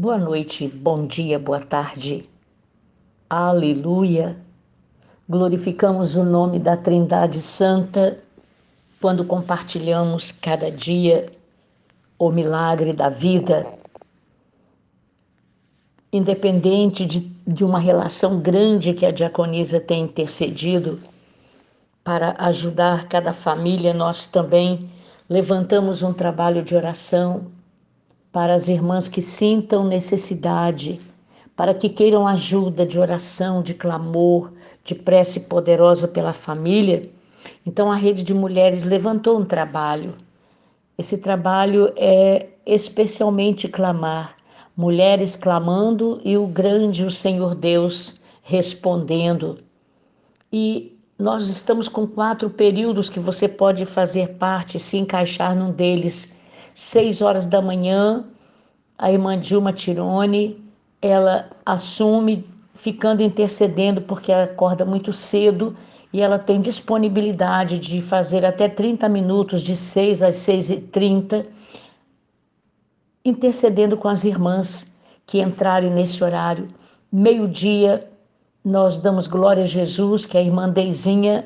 Boa noite, bom dia, boa tarde. Aleluia. Glorificamos o nome da Trindade Santa quando compartilhamos cada dia o milagre da vida. Independente de, de uma relação grande que a diaconisa tem intercedido para ajudar cada família, nós também levantamos um trabalho de oração para as irmãs que sintam necessidade, para que queiram ajuda de oração, de clamor, de prece poderosa pela família. Então a rede de mulheres levantou um trabalho. Esse trabalho é especialmente clamar, mulheres clamando e o grande, o Senhor Deus, respondendo. E nós estamos com quatro períodos que você pode fazer parte, se encaixar num deles seis horas da manhã, a irmã Dilma Tirone, ela assume ficando intercedendo porque ela acorda muito cedo e ela tem disponibilidade de fazer até 30 minutos, de 6 às 6 e 30, intercedendo com as irmãs que entrarem nesse horário. Meio-dia, nós damos glória a Jesus, que é a irmã Deizinha,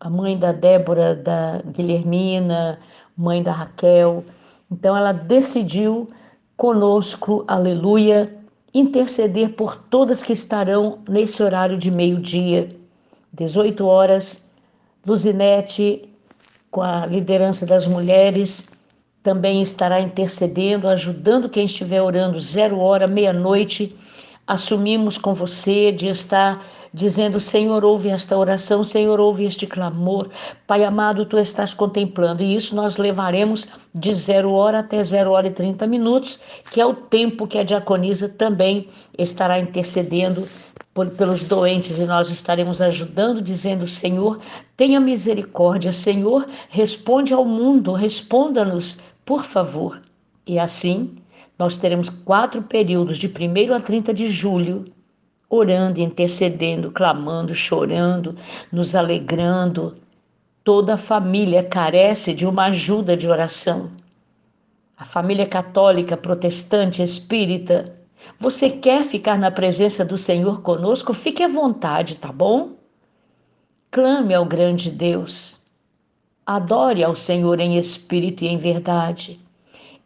a mãe da Débora, da Guilhermina, mãe da Raquel, então ela decidiu conosco, aleluia, interceder por todas que estarão nesse horário de meio-dia, 18 horas. Luzinete, com a liderança das mulheres, também estará intercedendo, ajudando quem estiver orando, zero hora, meia-noite assumimos com você de estar dizendo: Senhor, ouve esta oração, Senhor, ouve este clamor. Pai amado, tu estás contemplando. E isso nós levaremos de zero hora até zero hora e trinta minutos, que é o tempo que a diaconisa também estará intercedendo por, pelos doentes e nós estaremos ajudando, dizendo: Senhor, tenha misericórdia, Senhor, responde ao mundo, responda-nos, por favor. E assim nós teremos quatro períodos, de 1 a 30 de julho, orando, intercedendo, clamando, chorando, nos alegrando. Toda a família carece de uma ajuda de oração. A família católica, protestante, espírita, você quer ficar na presença do Senhor conosco? Fique à vontade, tá bom? Clame ao grande Deus. Adore ao Senhor em espírito e em verdade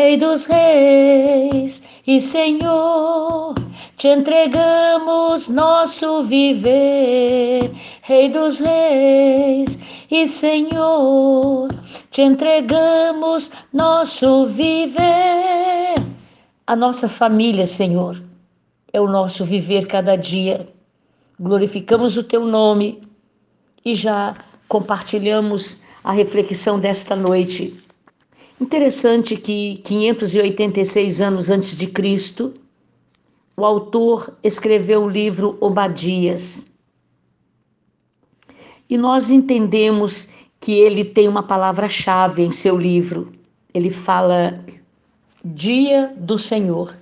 Rei dos Reis e Senhor, te entregamos nosso viver. Rei dos Reis e Senhor, te entregamos nosso viver. A nossa família, Senhor, é o nosso viver cada dia. Glorificamos o teu nome e já compartilhamos a reflexão desta noite Interessante que 586 anos antes de Cristo, o autor escreveu o livro Obadias. E nós entendemos que ele tem uma palavra-chave em seu livro. Ele fala Dia do Senhor.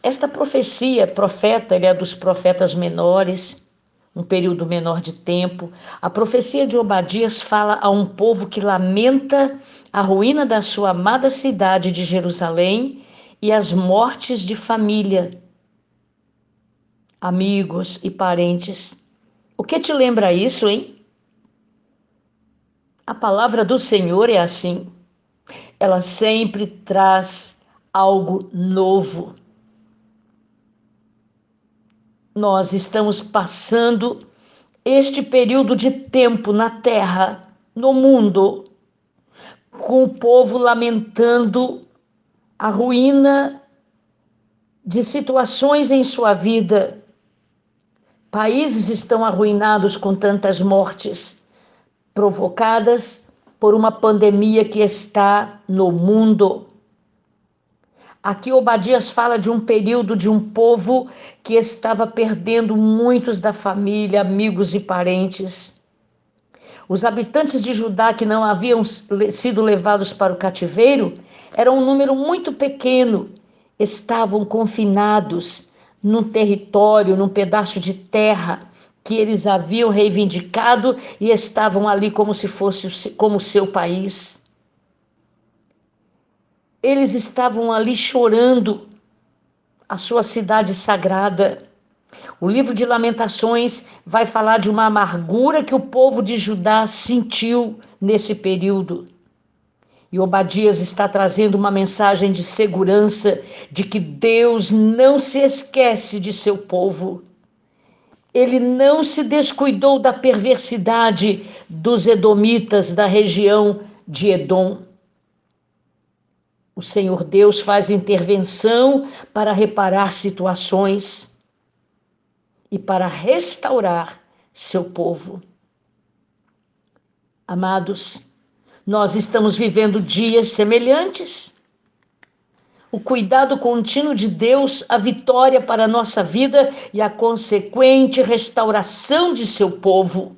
Esta profecia, profeta, ele é dos profetas menores, um período menor de tempo. A profecia de Obadias fala a um povo que lamenta a ruína da sua amada cidade de Jerusalém e as mortes de família, amigos e parentes. O que te lembra isso, hein? A palavra do Senhor é assim. Ela sempre traz algo novo. Nós estamos passando este período de tempo na terra, no mundo, com o povo lamentando a ruína de situações em sua vida. Países estão arruinados com tantas mortes provocadas por uma pandemia que está no mundo. Aqui Obadias fala de um período de um povo que estava perdendo muitos da família, amigos e parentes. Os habitantes de Judá que não haviam sido levados para o cativeiro eram um número muito pequeno, estavam confinados num território, num pedaço de terra que eles haviam reivindicado e estavam ali como se fosse como seu país. Eles estavam ali chorando a sua cidade sagrada. O livro de Lamentações vai falar de uma amargura que o povo de Judá sentiu nesse período. E Obadias está trazendo uma mensagem de segurança de que Deus não se esquece de seu povo. Ele não se descuidou da perversidade dos edomitas da região de Edom. O Senhor Deus faz intervenção para reparar situações e para restaurar seu povo. Amados, nós estamos vivendo dias semelhantes. O cuidado contínuo de Deus, a vitória para a nossa vida e a consequente restauração de seu povo.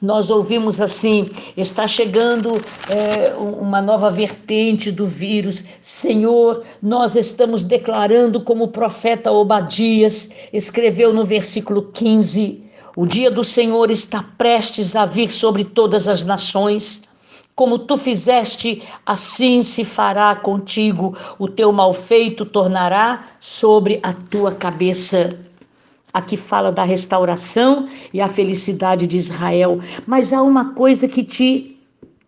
Nós ouvimos assim: está chegando é, uma nova vertente do vírus. Senhor, nós estamos declarando, como o profeta Obadias escreveu no versículo 15: o dia do Senhor está prestes a vir sobre todas as nações. Como tu fizeste, assim se fará contigo, o teu malfeito tornará sobre a tua cabeça. Aqui fala da restauração e a felicidade de Israel, mas há uma coisa que te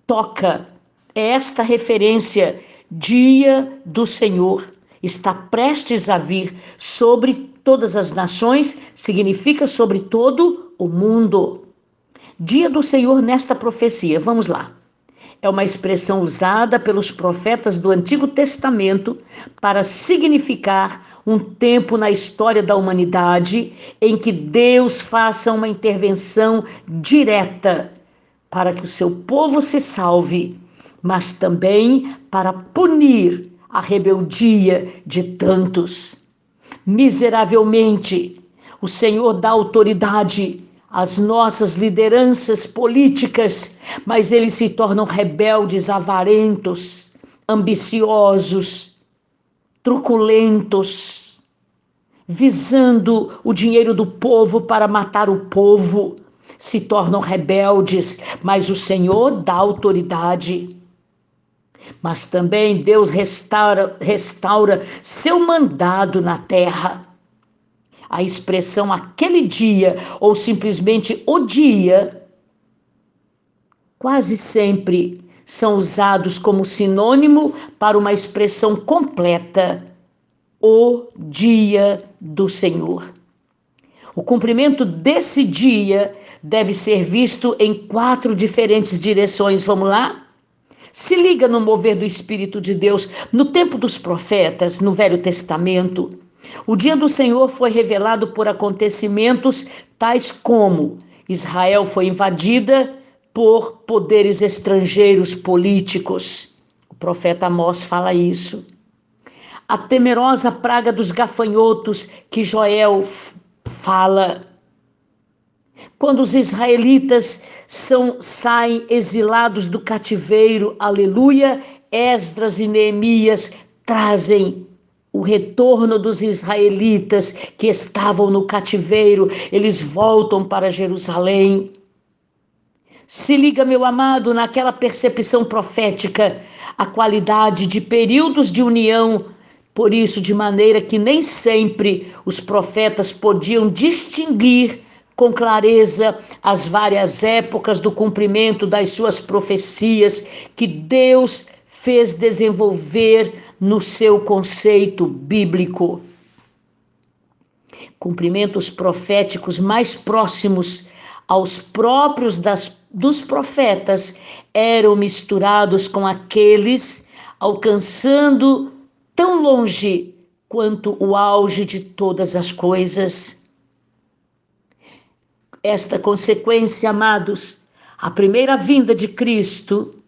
toca, é esta referência: dia do Senhor. Está prestes a vir sobre todas as nações, significa sobre todo o mundo. Dia do Senhor nesta profecia, vamos lá é uma expressão usada pelos profetas do Antigo Testamento para significar um tempo na história da humanidade em que Deus faça uma intervenção direta para que o seu povo se salve, mas também para punir a rebeldia de tantos. Miseravelmente, o Senhor dá autoridade as nossas lideranças políticas, mas eles se tornam rebeldes, avarentos, ambiciosos, truculentos, visando o dinheiro do povo para matar o povo. Se tornam rebeldes, mas o Senhor dá autoridade. Mas também Deus restaura, restaura seu mandado na terra a expressão aquele dia ou simplesmente o dia, quase sempre são usados como sinônimo para uma expressão completa, o dia do Senhor. O cumprimento desse dia deve ser visto em quatro diferentes direções. Vamos lá? Se liga no mover do Espírito de Deus no tempo dos profetas, no Velho Testamento. O dia do Senhor foi revelado por acontecimentos tais como Israel foi invadida por poderes estrangeiros políticos. O profeta Amós fala isso. A temerosa praga dos gafanhotos que Joel fala. Quando os israelitas são, saem exilados do cativeiro, aleluia, Esdras e Neemias trazem o retorno dos israelitas que estavam no cativeiro, eles voltam para Jerusalém. Se liga, meu amado, naquela percepção profética, a qualidade de períodos de união, por isso, de maneira que nem sempre os profetas podiam distinguir com clareza as várias épocas do cumprimento das suas profecias que Deus fez desenvolver no seu conceito bíblico. Cumprimentos proféticos mais próximos aos próprios das, dos profetas eram misturados com aqueles alcançando tão longe quanto o auge de todas as coisas. Esta consequência, amados, a primeira vinda de Cristo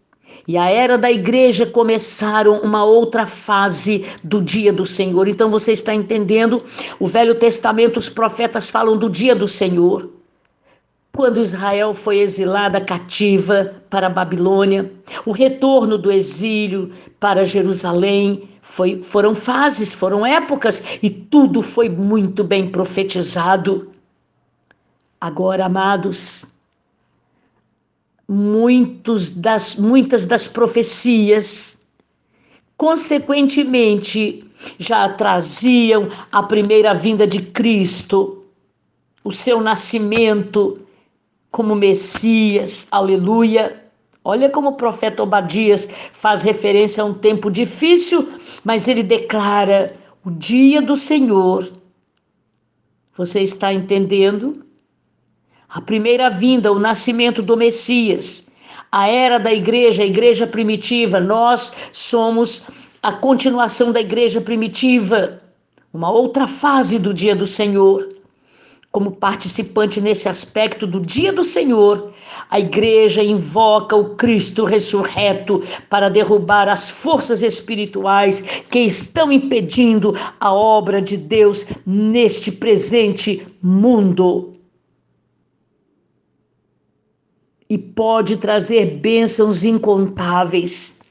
e a era da igreja começaram uma outra fase do dia do Senhor. Então você está entendendo? O Velho Testamento, os profetas falam do dia do Senhor. Quando Israel foi exilada cativa para a Babilônia, o retorno do exílio para Jerusalém foi, foram fases, foram épocas e tudo foi muito bem profetizado. Agora, amados, muitos das, muitas das profecias, consequentemente, já traziam a primeira vinda de Cristo, o seu nascimento como Messias, aleluia. Olha como o profeta Obadias faz referência a um tempo difícil, mas ele declara o dia do Senhor. Você está entendendo? A primeira vinda, o nascimento do Messias, a era da igreja, a igreja primitiva, nós somos a continuação da igreja primitiva, uma outra fase do dia do Senhor. Como participante nesse aspecto do dia do Senhor, a igreja invoca o Cristo ressurreto para derrubar as forças espirituais que estão impedindo a obra de Deus neste presente mundo. E pode trazer bênçãos incontáveis.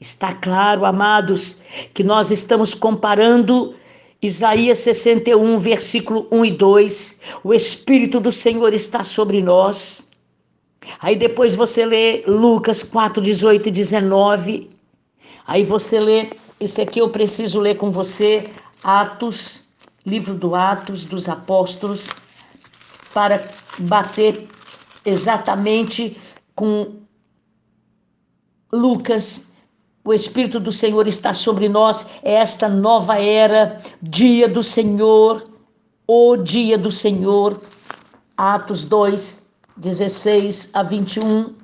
Está claro, amados, que nós estamos comparando Isaías 61, versículo 1 e 2. O Espírito do Senhor está sobre nós. Aí depois você lê Lucas 4, 18 e 19. Aí você lê, esse aqui eu preciso ler com você, Atos, livro do Atos dos Apóstolos, para bater exatamente com Lucas. O Espírito do Senhor está sobre nós, é esta nova era, dia do Senhor, o dia do Senhor. Atos 2, 16 a 21.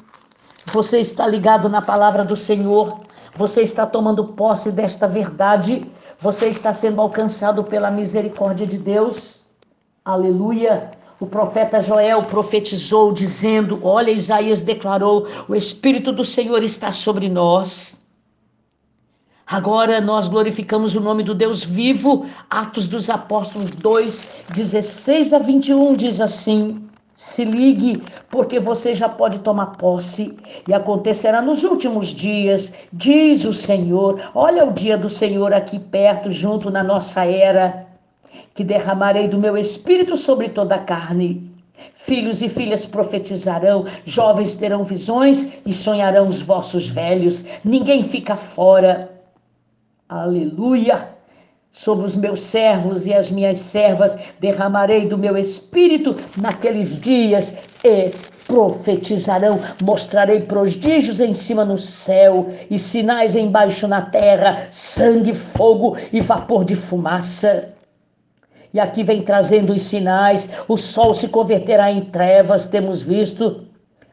Você está ligado na palavra do Senhor, você está tomando posse desta verdade, você está sendo alcançado pela misericórdia de Deus. Aleluia. O profeta Joel profetizou, dizendo: Olha, Isaías declarou: O Espírito do Senhor está sobre nós. Agora nós glorificamos o nome do Deus vivo. Atos dos Apóstolos 2, 16 a 21 diz assim: Se ligue, porque você já pode tomar posse, e acontecerá nos últimos dias, diz o Senhor. Olha o dia do Senhor aqui perto, junto na nossa era que derramarei do meu espírito sobre toda a carne. Filhos e filhas profetizarão, jovens terão visões e sonharão os vossos velhos. Ninguém fica fora. Aleluia! Sobre os meus servos e as minhas servas derramarei do meu espírito naqueles dias e profetizarão, mostrarei prodígios em cima no céu e sinais embaixo na terra, sangue, fogo e vapor de fumaça. E aqui vem trazendo os sinais: o sol se converterá em trevas, temos visto.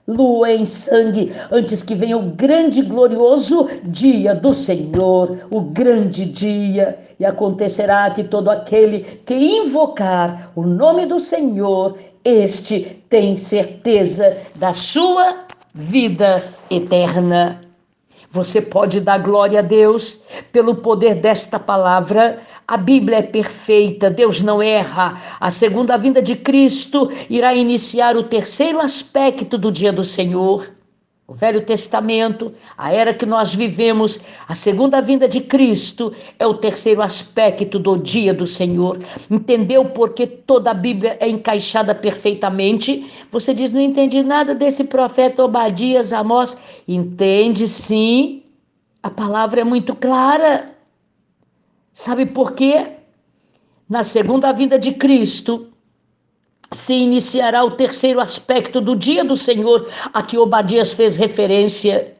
Lua em sangue, antes que venha o grande e glorioso dia do Senhor, o grande dia. E acontecerá que todo aquele que invocar o nome do Senhor, este tem certeza da sua vida eterna. Você pode dar glória a Deus pelo poder desta palavra. A Bíblia é perfeita, Deus não erra. A segunda vinda de Cristo irá iniciar o terceiro aspecto do dia do Senhor. O Velho Testamento, a era que nós vivemos, a segunda vinda de Cristo é o terceiro aspecto do dia do Senhor. Entendeu porque toda a Bíblia é encaixada perfeitamente? Você diz: não entendi nada desse profeta Obadias, Amós. Entende sim, a palavra é muito clara. Sabe por quê? Na segunda vinda de Cristo, se iniciará o terceiro aspecto do dia do Senhor a que Obadias fez referência.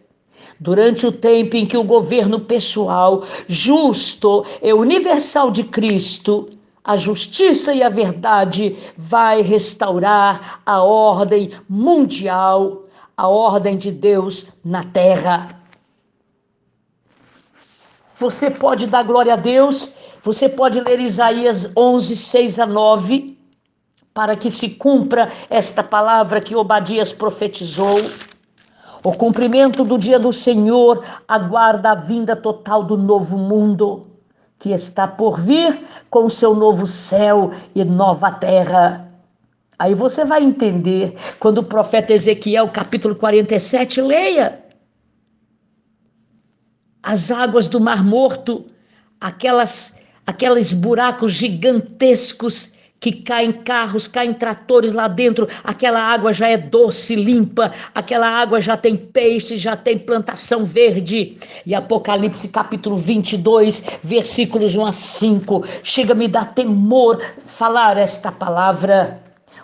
Durante o tempo em que o governo pessoal, justo e universal de Cristo, a justiça e a verdade vai restaurar a ordem mundial, a ordem de Deus na terra. Você pode dar glória a Deus, você pode ler Isaías 11, 6 a 9 para que se cumpra esta palavra que Obadias profetizou. O cumprimento do dia do Senhor aguarda a vinda total do novo mundo que está por vir com seu novo céu e nova terra. Aí você vai entender quando o profeta Ezequiel, capítulo 47, leia. As águas do Mar Morto, aquelas, aqueles buracos gigantescos que caem carros, caem tratores lá dentro, aquela água já é doce, limpa, aquela água já tem peixe, já tem plantação verde. E Apocalipse capítulo 22, versículos 1 a 5, chega a me dar temor falar esta palavra.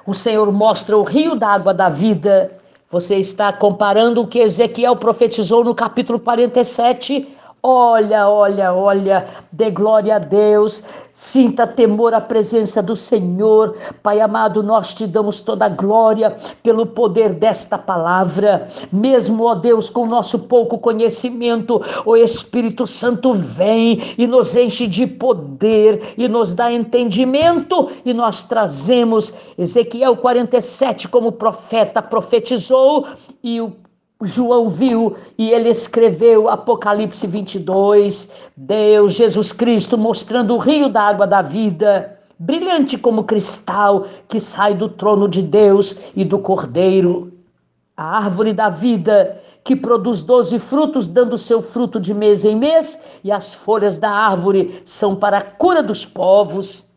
O Senhor mostra o rio da água da vida. Você está comparando o que Ezequiel profetizou no capítulo 47 Olha, olha, olha, dê glória a Deus, sinta temor à presença do Senhor. Pai amado, nós te damos toda a glória pelo poder desta palavra. Mesmo, ó Deus, com nosso pouco conhecimento, o Espírito Santo vem e nos enche de poder e nos dá entendimento e nós trazemos Ezequiel 47 como profeta profetizou e o João viu e ele escreveu Apocalipse 22, Deus, Jesus Cristo, mostrando o rio da água da vida, brilhante como cristal que sai do trono de Deus e do Cordeiro. A árvore da vida que produz doze frutos, dando seu fruto de mês em mês, e as folhas da árvore são para a cura dos povos.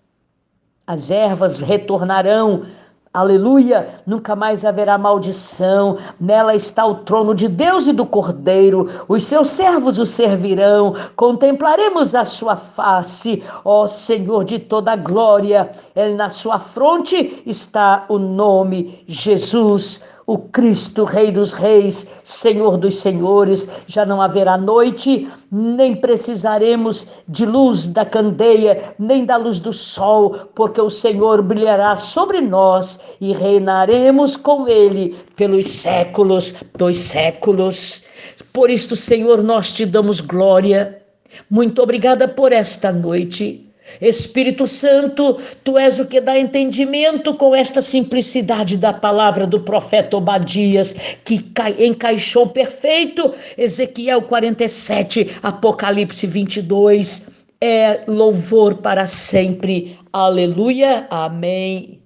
As ervas retornarão Aleluia! Nunca mais haverá maldição. Nela está o trono de Deus e do Cordeiro. Os seus servos o servirão. Contemplaremos a sua face, ó Senhor de toda glória. Na sua fronte está o nome Jesus o Cristo, Rei dos Reis, Senhor dos Senhores. Já não haverá noite, nem precisaremos de luz da candeia, nem da luz do sol, porque o Senhor brilhará sobre nós e reinaremos com Ele pelos séculos dos séculos. Por isto, Senhor, nós te damos glória. Muito obrigada por esta noite. Espírito Santo, tu és o que dá entendimento com esta simplicidade da palavra do profeta Obadias, que encaixou perfeito Ezequiel 47, Apocalipse 22. É louvor para sempre. Aleluia. Amém.